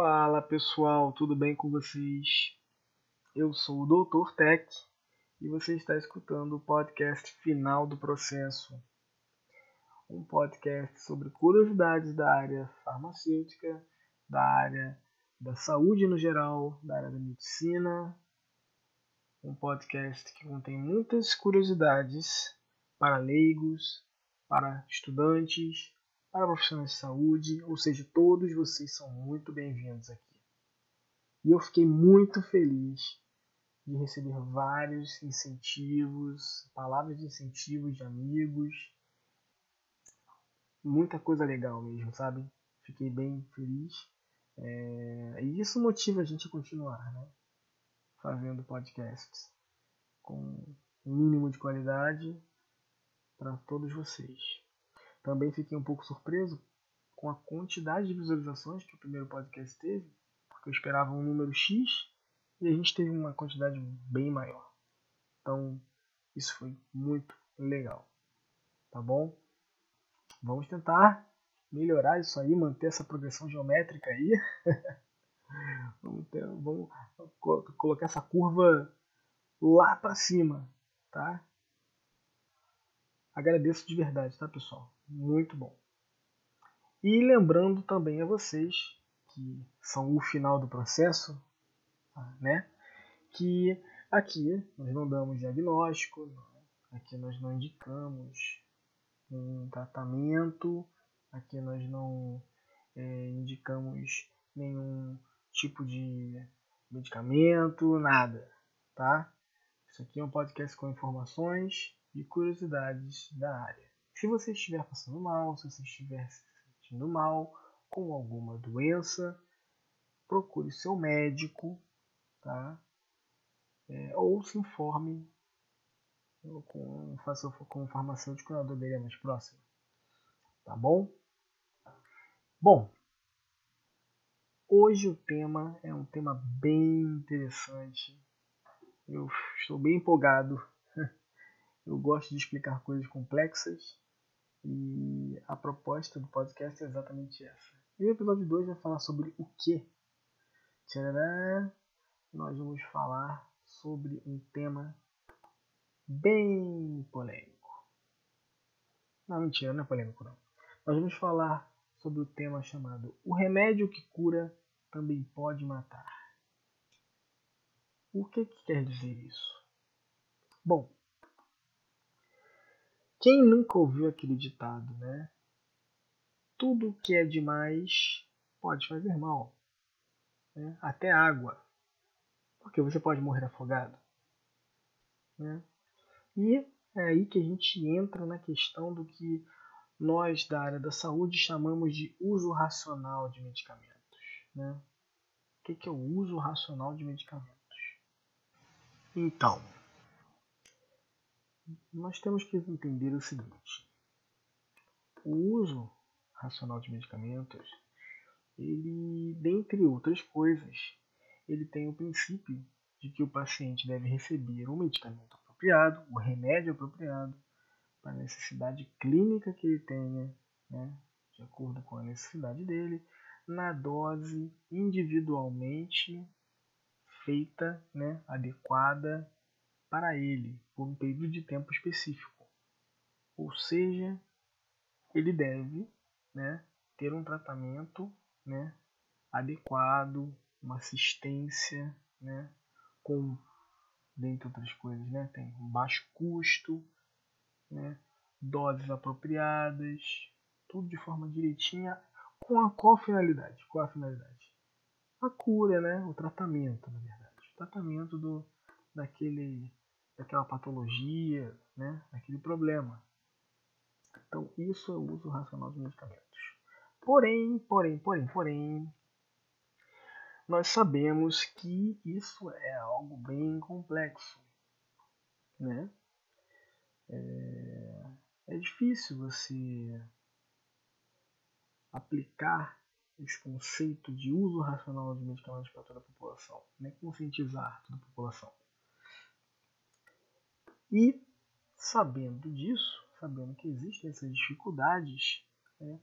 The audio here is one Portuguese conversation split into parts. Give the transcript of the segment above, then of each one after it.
Fala pessoal, tudo bem com vocês? Eu sou o Dr. Tech e você está escutando o podcast Final do Processo. Um podcast sobre curiosidades da área farmacêutica, da área da saúde no geral, da área da medicina. Um podcast que contém muitas curiosidades para leigos, para estudantes, para profissionais de saúde, ou seja, todos vocês são muito bem-vindos aqui. E eu fiquei muito feliz de receber vários incentivos, palavras de incentivos de amigos, muita coisa legal mesmo, sabe? Fiquei bem feliz. É... E isso motiva a gente a continuar, né? Fazendo podcasts com um mínimo de qualidade para todos vocês. Também fiquei um pouco surpreso com a quantidade de visualizações que o primeiro podcast teve, porque eu esperava um número X e a gente teve uma quantidade bem maior. Então, isso foi muito legal. Tá bom? Vamos tentar melhorar isso aí, manter essa progressão geométrica aí. vamos, ter, vamos colocar essa curva lá para cima, tá? Agradeço de verdade, tá, pessoal? Muito bom. E lembrando também a vocês que são o final do processo, né? Que aqui nós não damos diagnóstico, aqui nós não indicamos um tratamento, aqui nós não é, indicamos nenhum tipo de medicamento, nada, tá? Isso aqui é um podcast com informações e curiosidades da área. Se você estiver passando mal, se você estiver se sentindo mal com alguma doença, procure seu médico, tá? É, ou se informe com, com o farmacêutico na dele mais próximo. Tá bom? Bom, hoje o tema é um tema bem interessante. Eu estou bem empolgado eu gosto de explicar coisas complexas e a proposta do podcast é exatamente essa. E o episódio 2 vai falar sobre o que? Tcharará, nós vamos falar sobre um tema bem polêmico. Não, mentira, não é polêmico não. Nós vamos falar sobre o tema chamado O remédio que cura também pode matar. O que, que quer dizer isso? Bom, quem nunca ouviu aquele ditado, né? Tudo que é demais pode fazer mal. Né? Até água. Porque você pode morrer afogado. Né? E é aí que a gente entra na questão do que nós da área da saúde chamamos de uso racional de medicamentos. Né? O que é o uso racional de medicamentos? Então, nós temos que entender o seguinte: o uso racional de medicamentos, ele, dentre outras coisas, ele tem o princípio de que o paciente deve receber o medicamento apropriado, o remédio apropriado, para a necessidade clínica que ele tenha, né, de acordo com a necessidade dele, na dose individualmente feita, né, adequada para ele por um período de tempo específico. Ou seja, ele deve né, ter um tratamento né, adequado, uma assistência né, com, dentre outras coisas, né, tem baixo custo, né, doses apropriadas, tudo de forma direitinha. Com a qual finalidade? Qual a finalidade? A cura, né? o tratamento, na verdade. O tratamento do, daquele daquela patologia, né, daquele problema. Então, isso é o uso racional dos medicamentos. Porém, porém, porém, porém, nós sabemos que isso é algo bem complexo, né? É, é difícil você aplicar esse conceito de uso racional de medicamentos para toda a população, né? conscientizar toda a população. E sabendo disso, sabendo que existem essas dificuldades, né,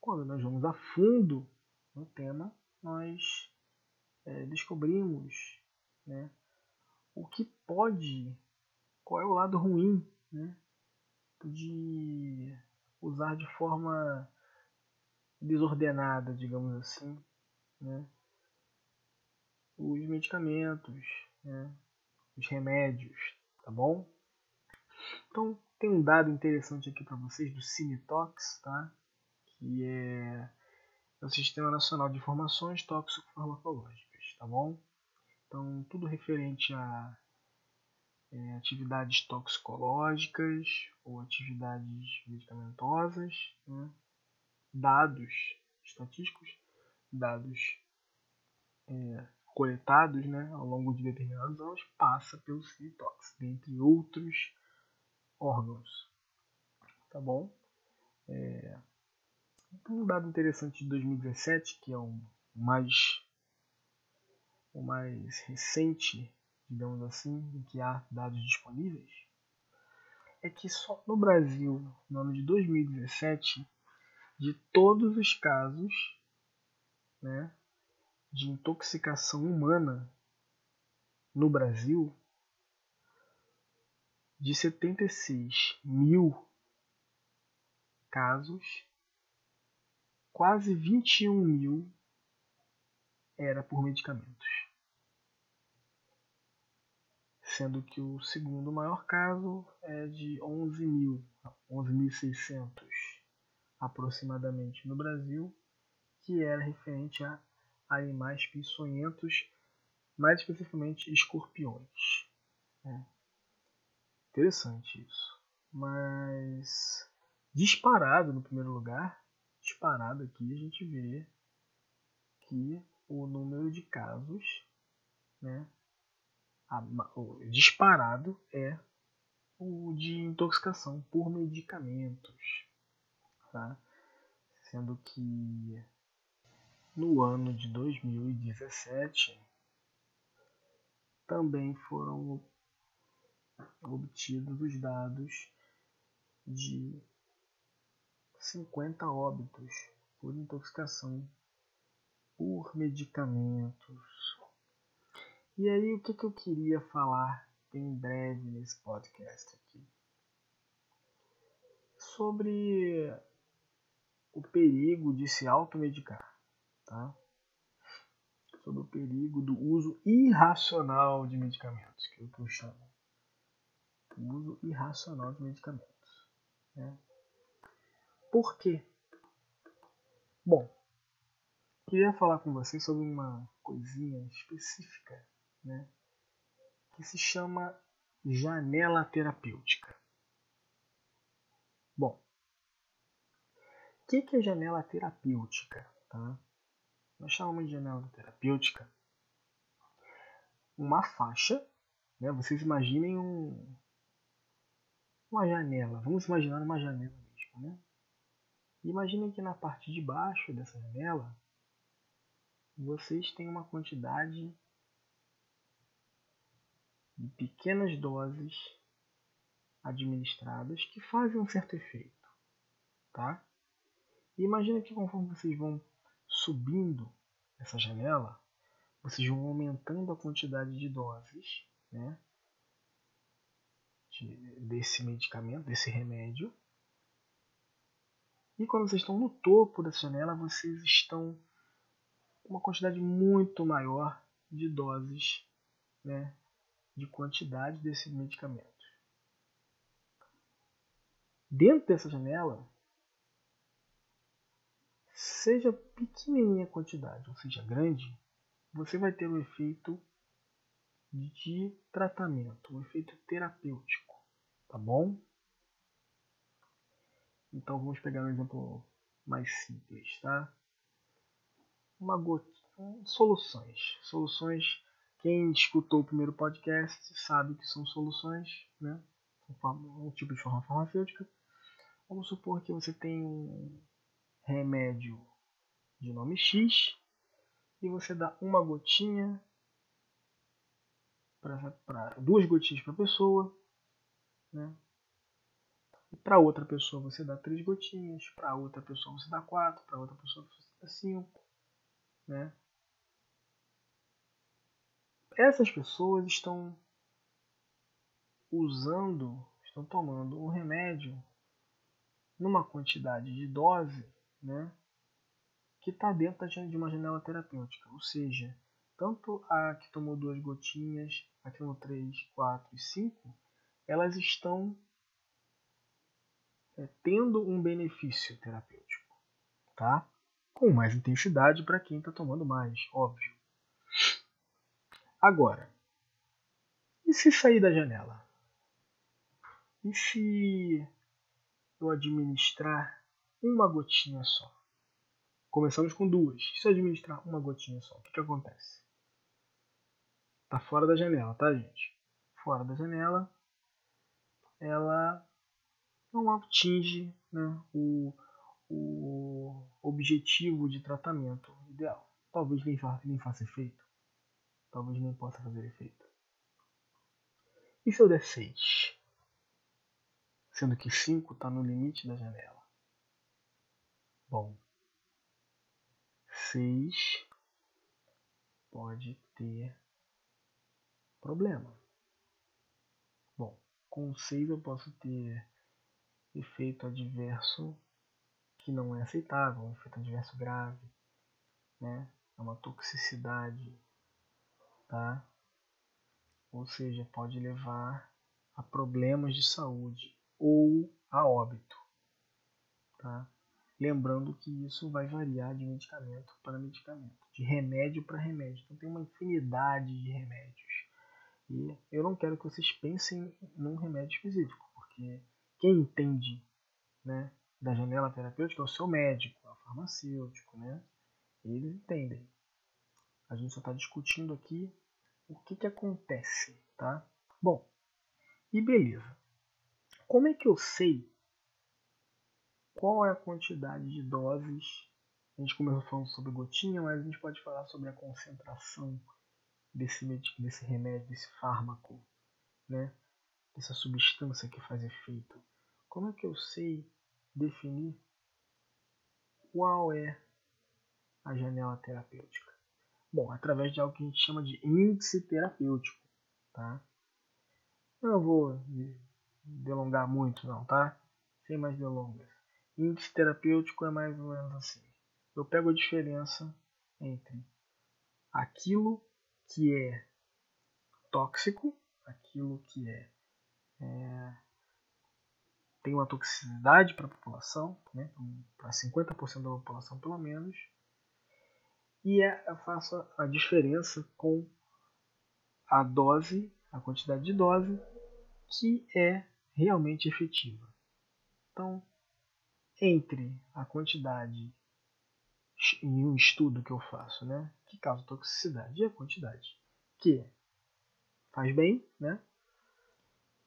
quando nós vamos a fundo no tema, nós é, descobrimos né, o que pode, qual é o lado ruim né, de usar de forma desordenada, digamos assim, né, os medicamentos, né, os remédios, tá bom? Então tem um dado interessante aqui para vocês do Cinetox, tá? Que é o Sistema Nacional de Informações Tóxico-Farmacológicas, tá bom? Então tudo referente a é, atividades toxicológicas ou atividades medicamentosas, né? dados estatísticos, dados é, coletados né, ao longo de determinados anos, passa pelo CITOX, dentre outros órgãos. Tá bom? É, um dado interessante de 2017, que é o mais, o mais recente, digamos assim, em que há dados disponíveis, é que só no Brasil, no ano de 2017, de todos os casos né, de intoxicação humana no Brasil, de 76 mil casos, quase 21 mil era por medicamentos. Sendo que o segundo maior caso é de 11 mil, 11.600 aproximadamente no Brasil, que era referente a animais peçonhentos, mais especificamente escorpiões. É. Interessante isso. Mas disparado no primeiro lugar, disparado aqui a gente vê que o número de casos, né, a, o disparado é o de intoxicação por medicamentos, tá? Sendo que no ano de 2017 também foram obtidos os dados de 50 óbitos por intoxicação por medicamentos. E aí, o que, que eu queria falar bem breve nesse podcast aqui? Sobre o perigo de se automedicar tá? sobre o perigo do uso irracional de medicamentos, que é o que eu chamo. O uso irracional de medicamentos. Né? Por quê? Bom, queria falar com vocês sobre uma coisinha específica, né? Que se chama janela terapêutica. Bom, o que é janela terapêutica? Tá? Nós chamamos de janela terapêutica uma faixa, né? Vocês imaginem um, uma janela. Vamos imaginar uma janela mesmo, né? Imaginem que na parte de baixo dessa janela vocês têm uma quantidade de pequenas doses administradas que fazem um certo efeito, tá? E imagina que conforme vocês vão subindo essa janela, vocês vão aumentando a quantidade de doses né, de, desse medicamento, desse remédio. E quando vocês estão no topo dessa janela, vocês estão com uma quantidade muito maior de doses, né, de quantidade desse medicamento. Dentro dessa janela, seja pequenininha a quantidade ou seja grande, você vai ter um efeito de tratamento, um efeito terapêutico, tá bom? Então vamos pegar um exemplo mais simples, tá? Uma gota, soluções, soluções. Quem escutou o primeiro podcast sabe que são soluções, né? Um tipo de forma farmacêutica. Vamos supor que você tem remédio de nome X e você dá uma gotinha para duas gotinhas para a pessoa, né? E para outra pessoa você dá três gotinhas, para outra pessoa você dá quatro, para outra pessoa você dá cinco, né? essas pessoas estão usando, estão tomando um remédio numa quantidade de dose, né, que está dentro de uma janela terapêutica, ou seja, tanto a que tomou duas gotinhas, a que tomou três, quatro e cinco, elas estão é, tendo um benefício terapêutico, tá? Com mais intensidade para quem está tomando mais, óbvio. Agora, e se sair da janela? E se eu administrar uma gotinha só? Começamos com duas. Se eu administrar uma gotinha só, o que, que acontece? Tá fora da janela, tá, gente? Fora da janela, ela não atinge né, o, o objetivo de tratamento ideal. Talvez nem, nem faça efeito. Talvez nem possa fazer efeito. E se eu der 6? Sendo que 5 está no limite da janela. Bom, 6 pode ter problema. Bom, com 6 eu posso ter efeito adverso que não é aceitável, um efeito adverso grave, né? É uma toxicidade, tá? Ou seja, pode levar a problemas de saúde ou a óbito, tá? Lembrando que isso vai variar de medicamento para medicamento, de remédio para remédio. Então tem uma infinidade de remédios. E eu não quero que vocês pensem num remédio específico, porque quem entende né, da janela terapêutica é o seu médico, é o farmacêutico, né? Eles entendem. A gente só está discutindo aqui o que, que acontece, tá? Bom, e beleza. Como é que eu sei qual é a quantidade de doses? A gente começou falando sobre gotinha, mas a gente pode falar sobre a concentração desse, desse remédio, desse fármaco, né? dessa substância que faz efeito. Como é que eu sei definir qual é a janela terapêutica? Bom, através de algo que a gente chama de índice terapêutico, tá? Eu não vou delongar muito não, tá? Sem mais delongas. Índice terapêutico é mais ou menos assim. Eu pego a diferença entre aquilo que é tóxico, aquilo que é, é tem uma toxicidade para a população, né, para 50% da população pelo menos, e é, eu faço a diferença com a dose, a quantidade de dose que é realmente efetiva. Então, entre a quantidade em um estudo que eu faço, né, que causa toxicidade, e a quantidade que faz bem, né,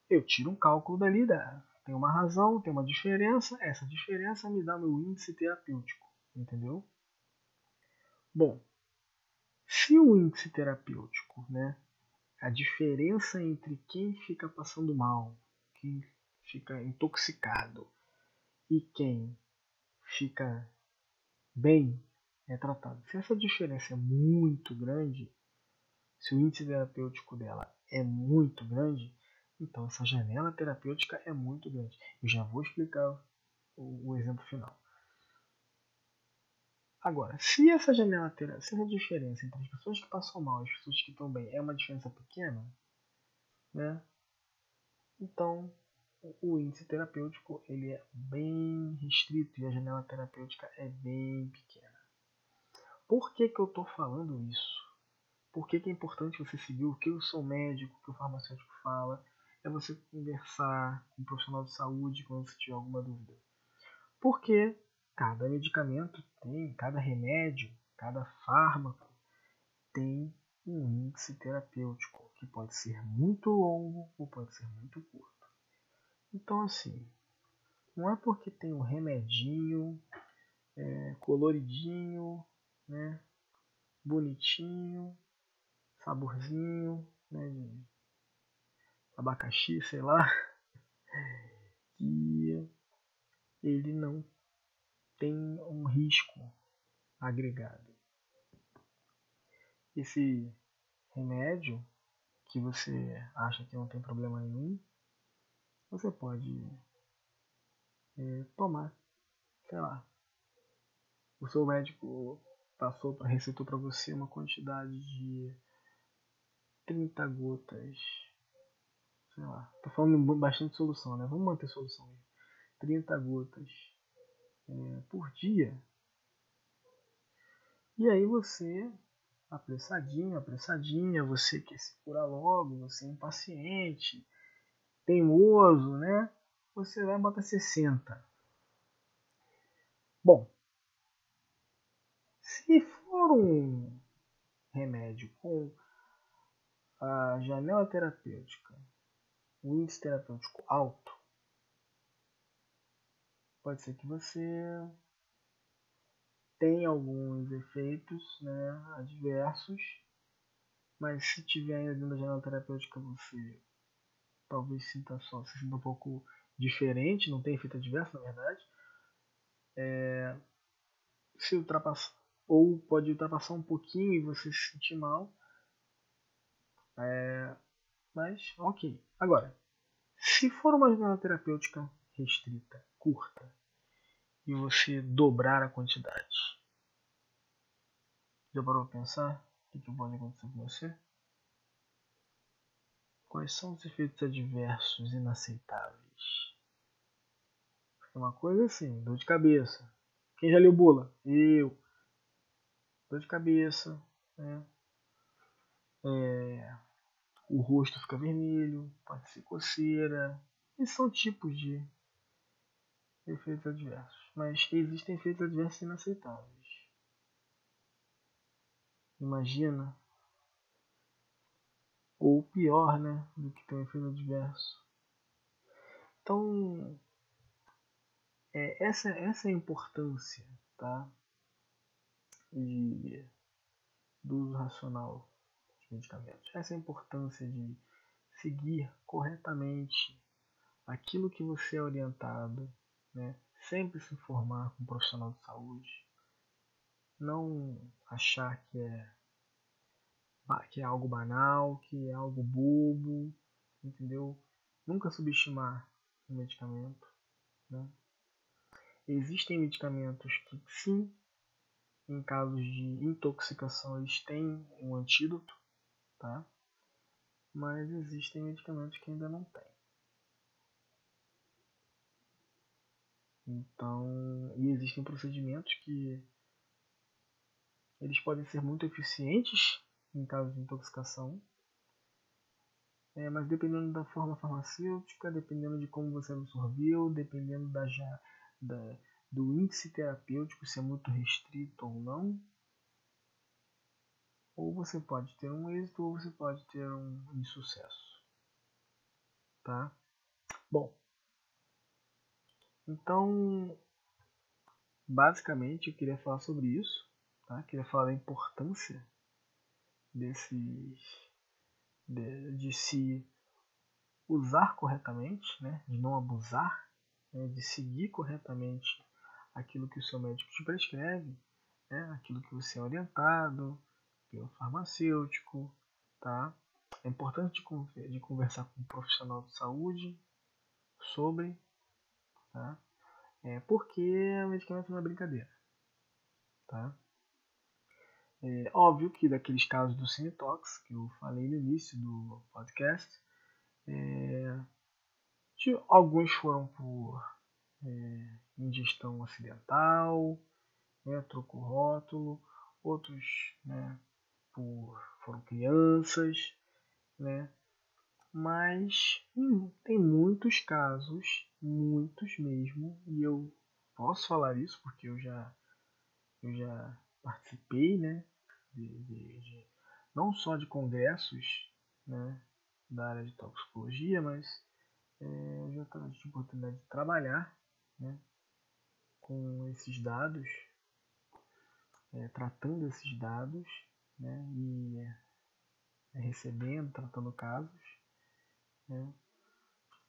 eu tiro um cálculo dali, da, tem uma razão, tem uma diferença, essa diferença me dá meu índice terapêutico, entendeu? Bom, se o índice terapêutico, né, a diferença entre quem fica passando mal, quem fica intoxicado e quem fica bem é tratado. Se essa diferença é muito grande, se o índice terapêutico dela é muito grande, então essa janela terapêutica é muito grande. Eu já vou explicar o, o exemplo final. Agora, se essa janela terapêutica, se essa diferença entre as pessoas que passam mal e as pessoas que estão bem é uma diferença pequena, né? Então o índice terapêutico ele é bem restrito e a janela terapêutica é bem pequena. Por que, que eu estou falando isso? Por que, que é importante você seguir o que o seu médico, o que o farmacêutico fala? É você conversar com um profissional de saúde quando você tiver alguma dúvida. Porque cada medicamento tem, cada remédio, cada fármaco tem um índice terapêutico que pode ser muito longo ou pode ser muito curto. Então, assim, não é porque tem um remedinho é, coloridinho, né, bonitinho, saborzinho, né, de abacaxi, sei lá, que ele não tem um risco agregado. Esse remédio que você acha que não tem problema nenhum, você pode é, tomar, sei lá. O seu médico passou, receitou para você uma quantidade de 30 gotas. Sei lá, tô falando bastante solução, né? Vamos manter solução aí. 30 gotas é, por dia. E aí você, apressadinho, apressadinha, você quer se curar logo, você é impaciente, teimoso, né? Você vai botar 60. Bom, se for um remédio com a janela terapêutica, o índice terapêutico alto, pode ser que você tenha alguns efeitos né, adversos, mas se tiver ainda da janela terapêutica, você talvez sinta só, se sinta um pouco diferente, não tem efeito adverso na verdade. É, se ultrapassar, ou pode ultrapassar um pouquinho e você se sentir mal. É, mas, ok. Agora, se for uma jornada terapêutica restrita, curta, e você dobrar a quantidade, já parou para pensar o que pode acontecer com você? Quais são os efeitos adversos inaceitáveis? Uma coisa assim, dor de cabeça. Quem já leu bula? Eu dor de cabeça, né? É, o rosto fica vermelho, pode ser coceira. Esses são tipos de efeitos adversos. Mas existem efeitos adversos inaceitáveis. Imagina. Ou pior, né? Do que ter um efeito adverso. Então, é, essa, essa é a importância, tá? de, do uso racional de medicamentos. Essa é a importância de seguir corretamente aquilo que você é orientado, né? sempre se informar com um profissional de saúde, não achar que é, que é algo banal, que é algo bobo, entendeu? Nunca subestimar o medicamento. Né? Existem medicamentos que sim em casos de intoxicação eles têm um antídoto, tá? Mas existem medicamentos que ainda não têm. Então, e existem procedimentos que eles podem ser muito eficientes em caso de intoxicação, é, mas dependendo da forma farmacêutica, dependendo de como você absorveu, dependendo da, já, da, do índice terapêutico, se é muito restrito ou não. Ou você pode ter um êxito ou você pode ter um insucesso. Tá? Bom, então, basicamente eu queria falar sobre isso. Tá? Queria falar da importância desses de, de se usar corretamente, né? de não abusar, né? de seguir corretamente aquilo que o seu médico te prescreve, né? aquilo que você é orientado pelo farmacêutico, tá? É importante de, de conversar com um profissional de saúde sobre, tá? É porque o medicamento não é brincadeira, tá? É óbvio que daqueles casos do Cinetox que eu falei no início do podcast, é, alguns foram por é, ingestão acidental, né, trocou rótulo, outros né, por, foram crianças, né, mas hum, tem muitos casos, muitos mesmo, e eu posso falar isso porque eu já, eu já participei né, de, de, de não só de congressos né, da área de toxicologia, mas é, já tive a oportunidade de trabalhar né, com esses dados, é, tratando esses dados né, e é, recebendo, tratando casos. Né,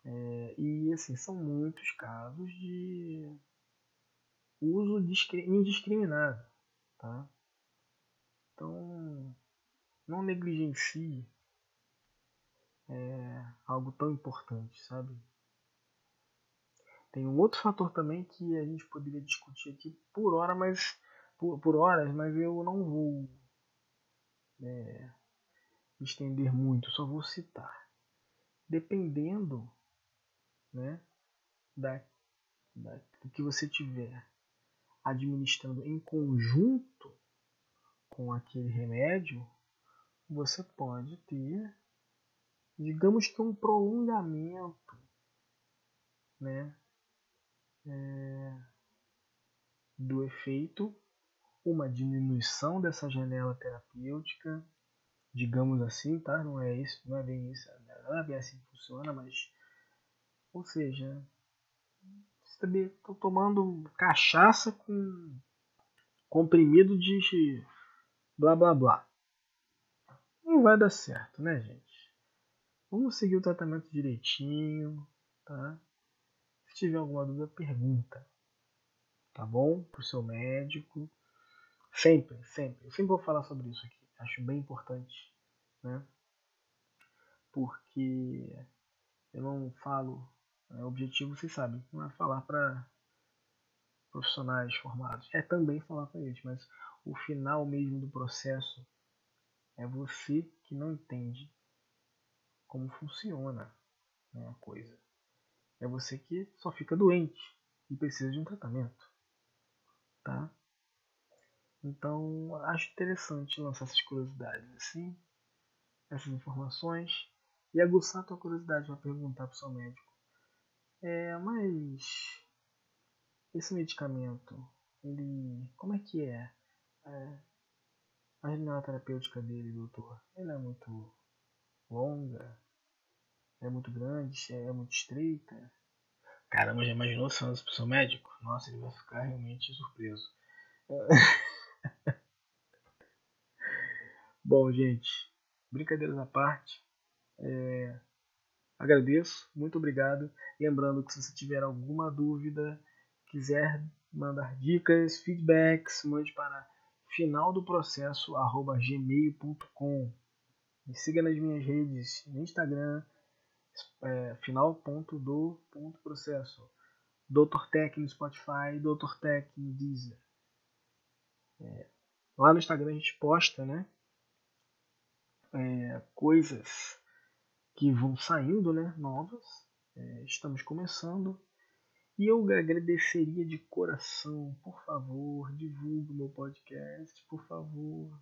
é, e assim, são muitos casos de uso indiscriminado. Tá? Então, não negligencie é, algo tão importante, sabe? Tem um outro fator também que a gente poderia discutir aqui por hora, mas por, por horas, mas eu não vou é, estender muito, só vou citar. Dependendo né, da, da, do que você tiver administrando em conjunto com aquele remédio, você pode ter, digamos que um prolongamento, né, é, do efeito, uma diminuição dessa janela terapêutica, digamos assim, tá? Não é isso, não é bem isso, não é bem assim que funciona, mas, ou seja, estou tomando cachaça com comprimido de blá blá blá. Não vai dar certo, né, gente? Vamos seguir o tratamento direitinho, tá? Se tiver alguma dúvida, pergunta. Tá bom? Pro seu médico. Sempre, sempre. Eu sempre vou falar sobre isso aqui. Acho bem importante, né? Porque eu não falo é, o objetivo, vocês sabem, não é falar para profissionais formados, é também falar para eles, mas o final mesmo do processo é você que não entende como funciona né, a coisa. É você que só fica doente e precisa de um tratamento, tá? Então, acho interessante lançar essas curiosidades assim, essas informações e aguçar a tua curiosidade para perguntar para o seu médico é, mas esse medicamento, ele. como é que é? É a janela terapêutica dele, doutor? Ela é muito longa? É muito grande? É muito estreita? Caramba, já imaginou se para o seu médico? Nossa, ele vai ficar realmente surpreso. Bom, gente, brincadeiras à parte. É, Agradeço, muito obrigado. Lembrando que se você tiver alguma dúvida, quiser mandar dicas, feedbacks, mande para final do processo gmail.com. Me siga nas minhas redes no Instagram, é, final.do.processo. Dr. Tech no Spotify, Dr. Tech no Deezer. É, lá no Instagram a gente posta, né? É, coisas que vão saindo, né, novas. É, estamos começando. E eu agradeceria de coração, por favor, divulgue meu podcast, por favor.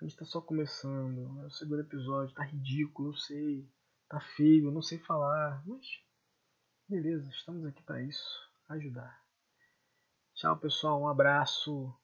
A gente está só começando, é o segundo episódio, tá ridículo, eu sei, tá feio, eu não sei falar, mas beleza, estamos aqui para isso, ajudar. Tchau, pessoal, um abraço.